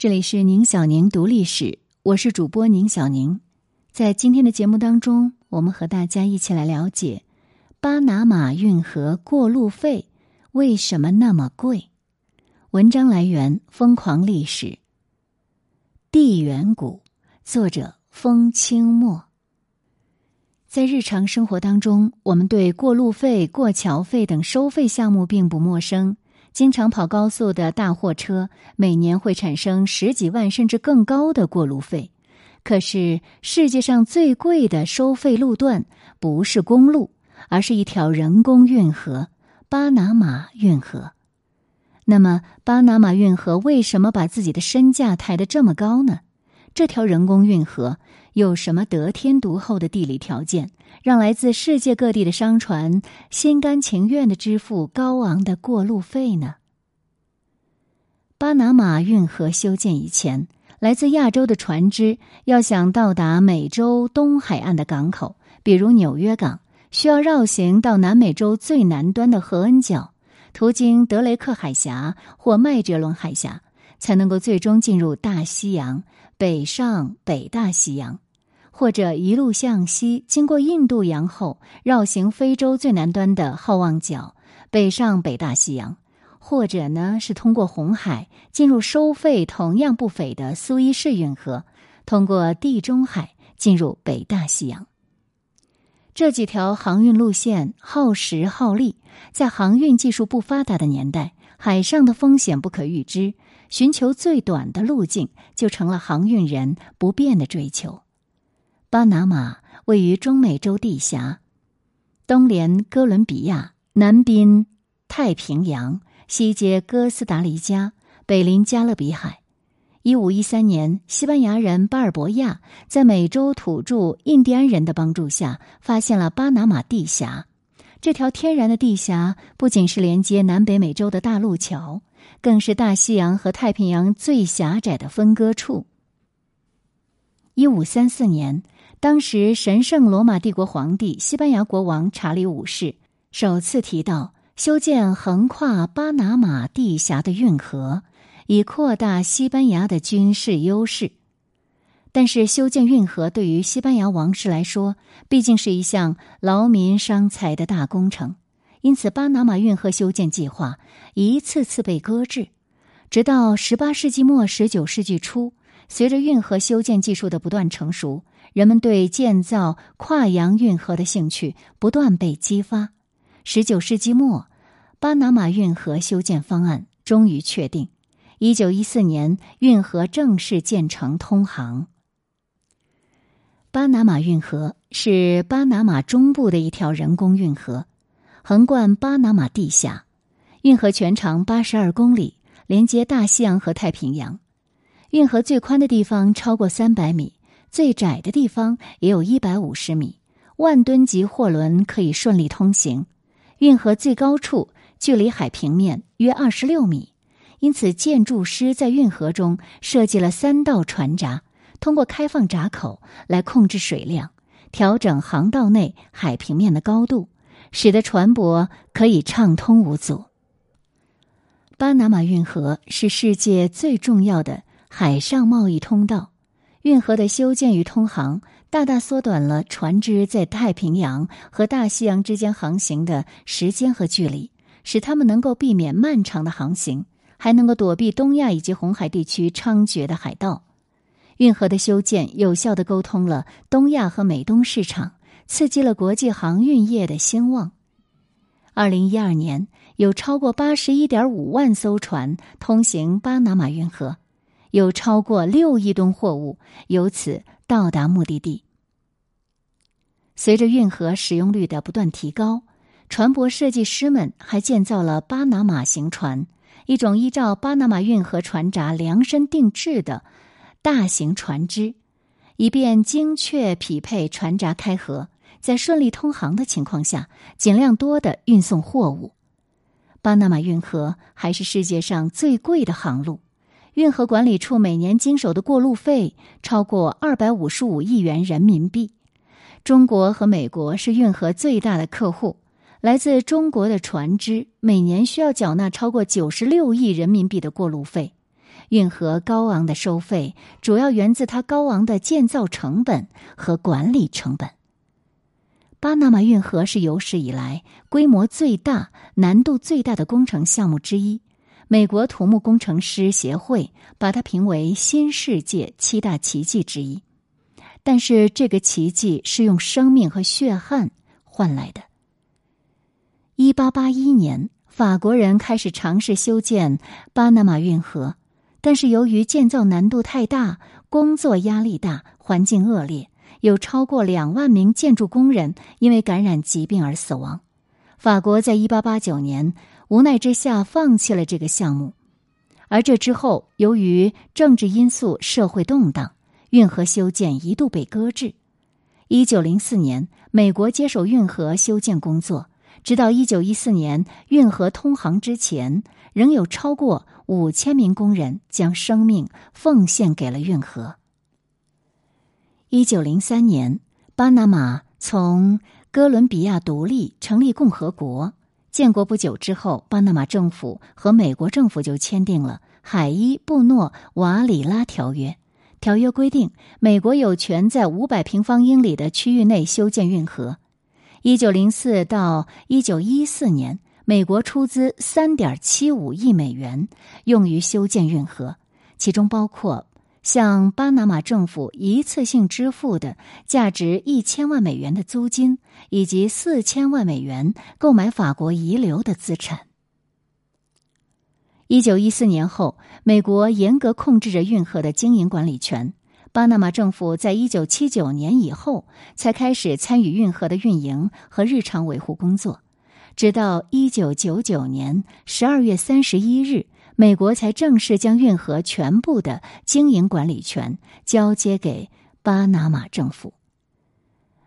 这里是宁小宁读历史，我是主播宁小宁。在今天的节目当中，我们和大家一起来了解巴拿马运河过路费为什么那么贵。文章来源《疯狂历史》，地缘谷，作者风清墨。在日常生活当中，我们对过路费、过桥费等收费项目并不陌生。经常跑高速的大货车，每年会产生十几万甚至更高的过路费。可是，世界上最贵的收费路段不是公路，而是一条人工运河——巴拿马运河。那么，巴拿马运河为什么把自己的身价抬得这么高呢？这条人工运河有什么得天独厚的地理条件，让来自世界各地的商船心甘情愿的支付高昂的过路费呢？巴拿马运河修建以前，来自亚洲的船只要想到达美洲东海岸的港口，比如纽约港，需要绕行到南美洲最南端的荷恩角，途经德雷克海峡或麦哲伦海峡，才能够最终进入大西洋。北上北大西洋，或者一路向西，经过印度洋后绕行非洲最南端的好望角，北上北大西洋；或者呢是通过红海进入收费同样不菲的苏伊士运河，通过地中海进入北大西洋。这几条航运路线耗时耗力，在航运技术不发达的年代，海上的风险不可预知。寻求最短的路径，就成了航运人不变的追求。巴拿马位于中美洲地峡，东连哥伦比亚，南濒太平洋，西接哥斯达黎加，北临加勒比海。一五一三年，西班牙人巴尔博亚在美洲土著印第安人的帮助下，发现了巴拿马地峡。这条天然的地峡不仅是连接南北美洲的大陆桥。更是大西洋和太平洋最狭窄的分割处。一五三四年，当时神圣罗马帝国皇帝西班牙国王查理五世首次提到修建横跨巴拿马地峡的运河，以扩大西班牙的军事优势。但是，修建运河对于西班牙王室来说，毕竟是一项劳民伤财的大工程。因此，巴拿马运河修建计划一次次被搁置，直到十八世纪末、十九世纪初，随着运河修建技术的不断成熟，人们对建造跨洋运河的兴趣不断被激发。十九世纪末，巴拿马运河修建方案终于确定。一九一四年，运河正式建成通航。巴拿马运河是巴拿马中部的一条人工运河。横贯巴拿马地下，运河全长八十二公里，连接大西洋和太平洋。运河最宽的地方超过三百米，最窄的地方也有一百五十米。万吨级货轮可以顺利通行。运河最高处距离海平面约二十六米，因此建筑师在运河中设计了三道船闸，通过开放闸口来控制水量，调整航道内海平面的高度。使得船舶可以畅通无阻。巴拿马运河是世界最重要的海上贸易通道，运河的修建与通航大大缩短了船只在太平洋和大西洋之间航行的时间和距离，使他们能够避免漫长的航行，还能够躲避东亚以及红海地区猖獗的海盗。运河的修建有效的沟通了东亚和美东市场。刺激了国际航运业的兴旺。二零一二年，有超过八十一点五万艘船通行巴拿马运河，有超过六亿吨货物由此到达目的地。随着运河使用率的不断提高，船舶设计师们还建造了巴拿马型船，一种依照巴拿马运河船闸量身定制的大型船只，以便精确匹配船闸开合。在顺利通航的情况下，尽量多的运送货物。巴拿马运河还是世界上最贵的航路，运河管理处每年经手的过路费超过二百五十五亿元人民币。中国和美国是运河最大的客户，来自中国的船只每年需要缴纳超过九十六亿人民币的过路费。运河高昂的收费主要源自它高昂的建造成本和管理成本。巴拿马运河是有史以来规模最大、难度最大的工程项目之一。美国土木工程师协会把它评为新世界七大奇迹之一。但是，这个奇迹是用生命和血汗换来的。一八八一年，法国人开始尝试修建巴拿马运河，但是由于建造难度太大、工作压力大、环境恶劣。有超过两万名建筑工人因为感染疾病而死亡。法国在一八八九年无奈之下放弃了这个项目，而这之后，由于政治因素、社会动荡，运河修建一度被搁置。一九零四年，美国接手运河修建工作，直到一九一四年运河通航之前，仍有超过五千名工人将生命奉献给了运河。一九零三年，巴拿马从哥伦比亚独立，成立共和国。建国不久之后，巴拿马政府和美国政府就签订了《海伊布诺瓦里拉条约》。条约规定，美国有权在五百平方英里的区域内修建运河。一九零四到一九一四年，美国出资三点七五亿美元用于修建运河，其中包括。向巴拿马政府一次性支付的价值一千万美元的租金，以及四千万美元购买法国遗留的资产。一九一四年后，美国严格控制着运河的经营管理权。巴拿马政府在一九七九年以后才开始参与运河的运营和日常维护工作，直到一九九九年十二月三十一日。美国才正式将运河全部的经营管理权交接给巴拿马政府，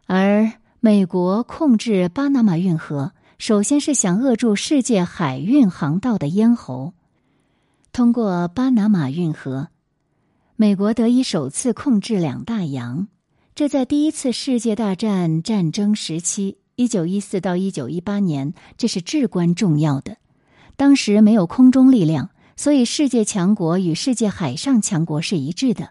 而美国控制巴拿马运河，首先是想扼住世界海运航道的咽喉。通过巴拿马运河，美国得以首次控制两大洋，这在第一次世界大战战争时期（一九一四到一九一八年）这是至关重要的。当时没有空中力量。所以，世界强国与世界海上强国是一致的。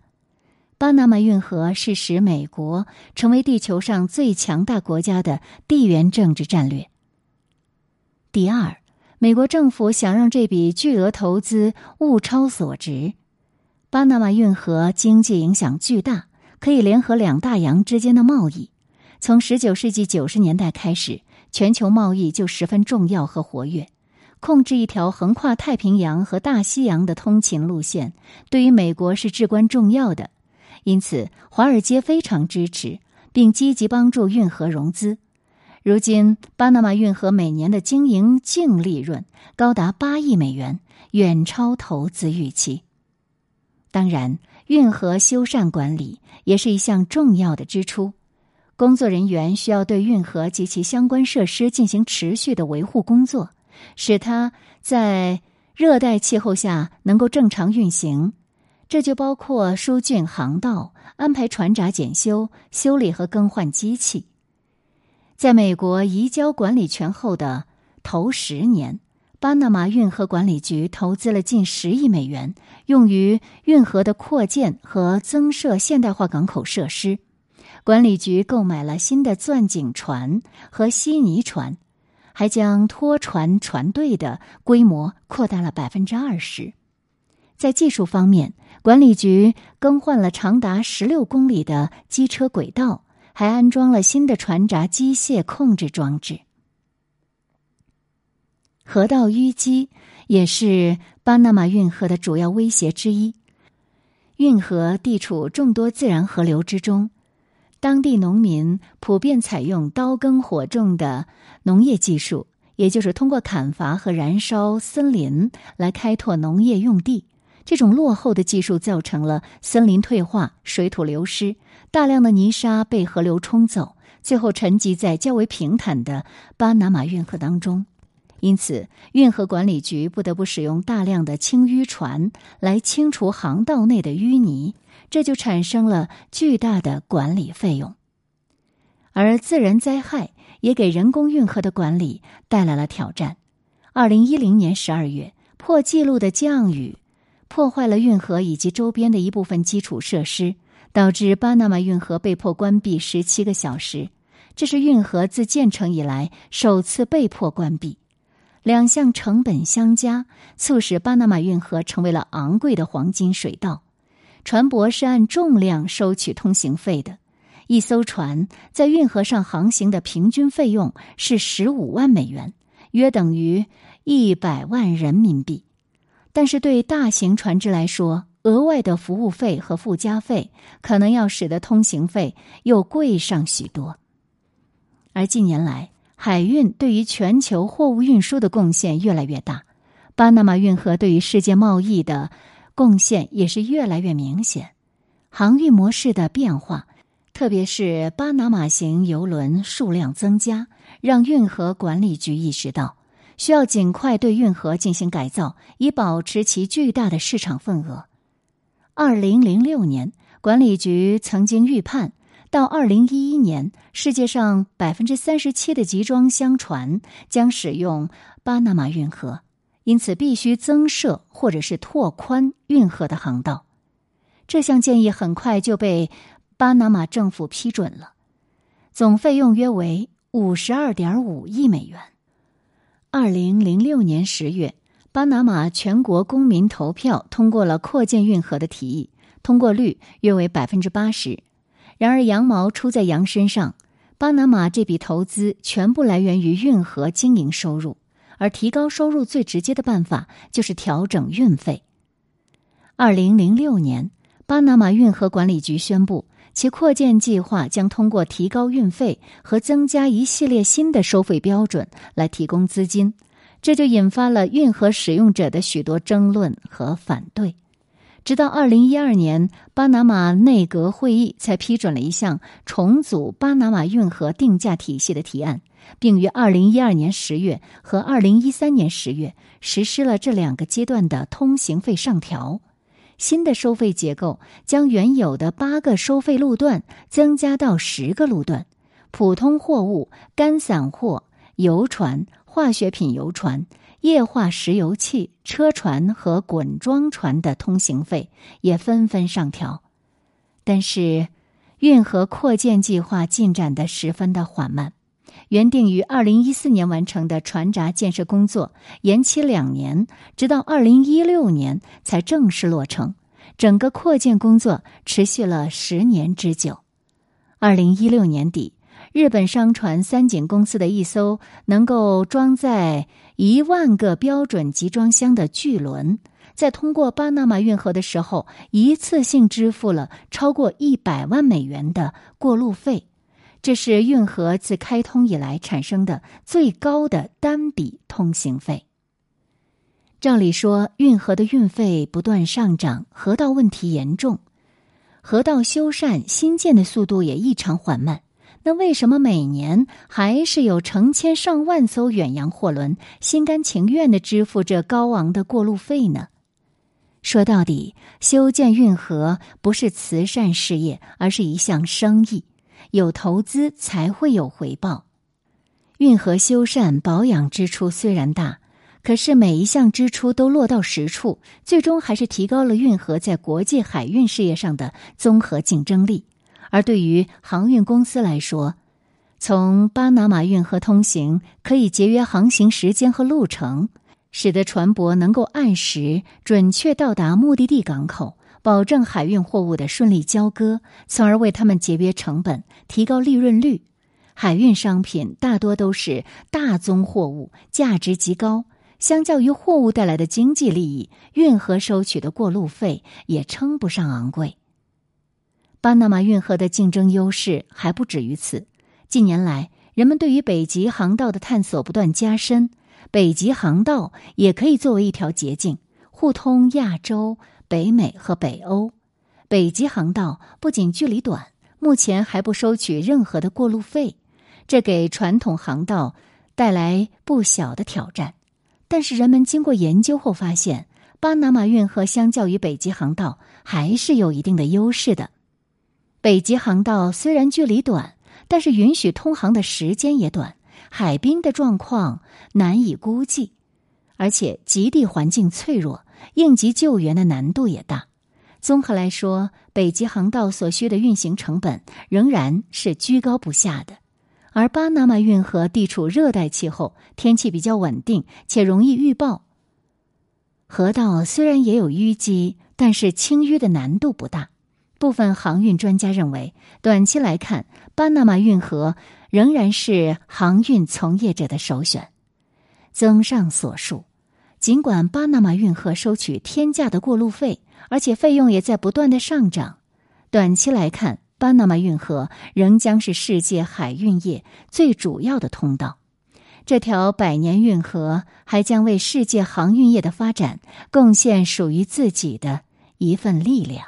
巴拿马运河是使美国成为地球上最强大国家的地缘政治战略。第二，美国政府想让这笔巨额投资物超所值。巴拿马运河经济影响巨大，可以联合两大洋之间的贸易。从十九世纪九十年代开始，全球贸易就十分重要和活跃。控制一条横跨太平洋和大西洋的通勤路线，对于美国是至关重要的。因此，华尔街非常支持，并积极帮助运河融资。如今，巴拿马运河每年的经营净利润高达八亿美元，远超投资预期。当然，运河修缮管理也是一项重要的支出。工作人员需要对运河及其相关设施进行持续的维护工作。使它在热带气候下能够正常运行，这就包括疏浚航道、安排船闸检修、修理和更换机器。在美国移交管理权后的头十年，巴拿马运河管理局投资了近十亿美元，用于运河的扩建和增设现代化港口设施。管理局购买了新的钻井船和稀泥船。还将拖船船队的规模扩大了百分之二十。在技术方面，管理局更换了长达十六公里的机车轨道，还安装了新的船闸机械控制装置。河道淤积也是巴拿马运河的主要威胁之一。运河地处众多自然河流之中。当地农民普遍采用刀耕火种的农业技术，也就是通过砍伐和燃烧森林来开拓农业用地。这种落后的技术造成了森林退化、水土流失，大量的泥沙被河流冲走，最后沉积在较为平坦的巴拿马运河当中。因此，运河管理局不得不使用大量的清淤船来清除航道内的淤泥。这就产生了巨大的管理费用，而自然灾害也给人工运河的管理带来了挑战。二零一零年十二月，破纪录的降雨破坏了运河以及周边的一部分基础设施，导致巴拿马运河被迫关闭十七个小时。这是运河自建成以来首次被迫关闭。两项成本相加，促使巴拿马运河成为了昂贵的黄金水道。船舶是按重量收取通行费的，一艘船在运河上航行的平均费用是十五万美元，约等于一百万人民币。但是对大型船只来说，额外的服务费和附加费可能要使得通行费又贵上许多。而近年来，海运对于全球货物运输的贡献越来越大，巴拿马运河对于世界贸易的贡献也是越来越明显。航运模式的变化，特别是巴拿马型游轮数量增加，让运河管理局意识到需要尽快对运河进行改造，以保持其巨大的市场份额。二零零六年，管理局曾经预判。到二零一一年，世界上百分之三十七的集装箱船将使用巴拿马运河，因此必须增设或者是拓宽运河的航道。这项建议很快就被巴拿马政府批准了，总费用约为五十二点五亿美元。二零零六年十月，巴拿马全国公民投票通过了扩建运河的提议，通过率约为百分之八十。然而，羊毛出在羊身上。巴拿马这笔投资全部来源于运河经营收入，而提高收入最直接的办法就是调整运费。二零零六年，巴拿马运河管理局宣布，其扩建计划将通过提高运费和增加一系列新的收费标准来提供资金，这就引发了运河使用者的许多争论和反对。直到二零一二年，巴拿马内阁会议才批准了一项重组巴拿马运河定价体系的提案，并于二零一二年十月和二零一三年十月实施了这两个阶段的通行费上调。新的收费结构将原有的八个收费路段增加到十个路段，普通货物、干散货、油船、化学品油船。液化石油气车船和滚装船的通行费也纷纷上调，但是运河扩建计划进展的十分的缓慢。原定于二零一四年完成的船闸建设工作延期两年，直到二零一六年才正式落成。整个扩建工作持续了十年之久。二零一六年底。日本商船三井公司的一艘能够装载一万个标准集装箱的巨轮，在通过巴拿马运河的时候，一次性支付了超过一百万美元的过路费，这是运河自开通以来产生的最高的单笔通行费。照理说，运河的运费不断上涨，河道问题严重，河道修缮新建的速度也异常缓慢。那为什么每年还是有成千上万艘远洋货轮心甘情愿的支付这高昂的过路费呢？说到底，修建运河不是慈善事业，而是一项生意，有投资才会有回报。运河修缮保养支出虽然大，可是每一项支出都落到实处，最终还是提高了运河在国际海运事业上的综合竞争力。而对于航运公司来说，从巴拿马运河通行可以节约航行时间和路程，使得船舶能够按时准确到达目的地港口，保证海运货物的顺利交割，从而为他们节约成本、提高利润率。海运商品大多都是大宗货物，价值极高，相较于货物带来的经济利益，运河收取的过路费也称不上昂贵。巴拿马运河的竞争优势还不止于此。近年来，人们对于北极航道的探索不断加深，北极航道也可以作为一条捷径，互通亚洲、北美和北欧。北极航道不仅距离短，目前还不收取任何的过路费，这给传统航道带来不小的挑战。但是，人们经过研究后发现，巴拿马运河相较于北极航道还是有一定的优势的。北极航道虽然距离短，但是允许通航的时间也短，海冰的状况难以估计，而且极地环境脆弱，应急救援的难度也大。综合来说，北极航道所需的运行成本仍然是居高不下的。而巴拿马运河地处热带气候，天气比较稳定且容易预报。河道虽然也有淤积，但是清淤的难度不大。部分航运专家认为，短期来看，巴拿马运河仍然是航运从业者的首选。综上所述，尽管巴拿马运河收取天价的过路费，而且费用也在不断的上涨，短期来看，巴拿马运河仍将是世界海运业最主要的通道。这条百年运河还将为世界航运业的发展贡献属于自己的一份力量。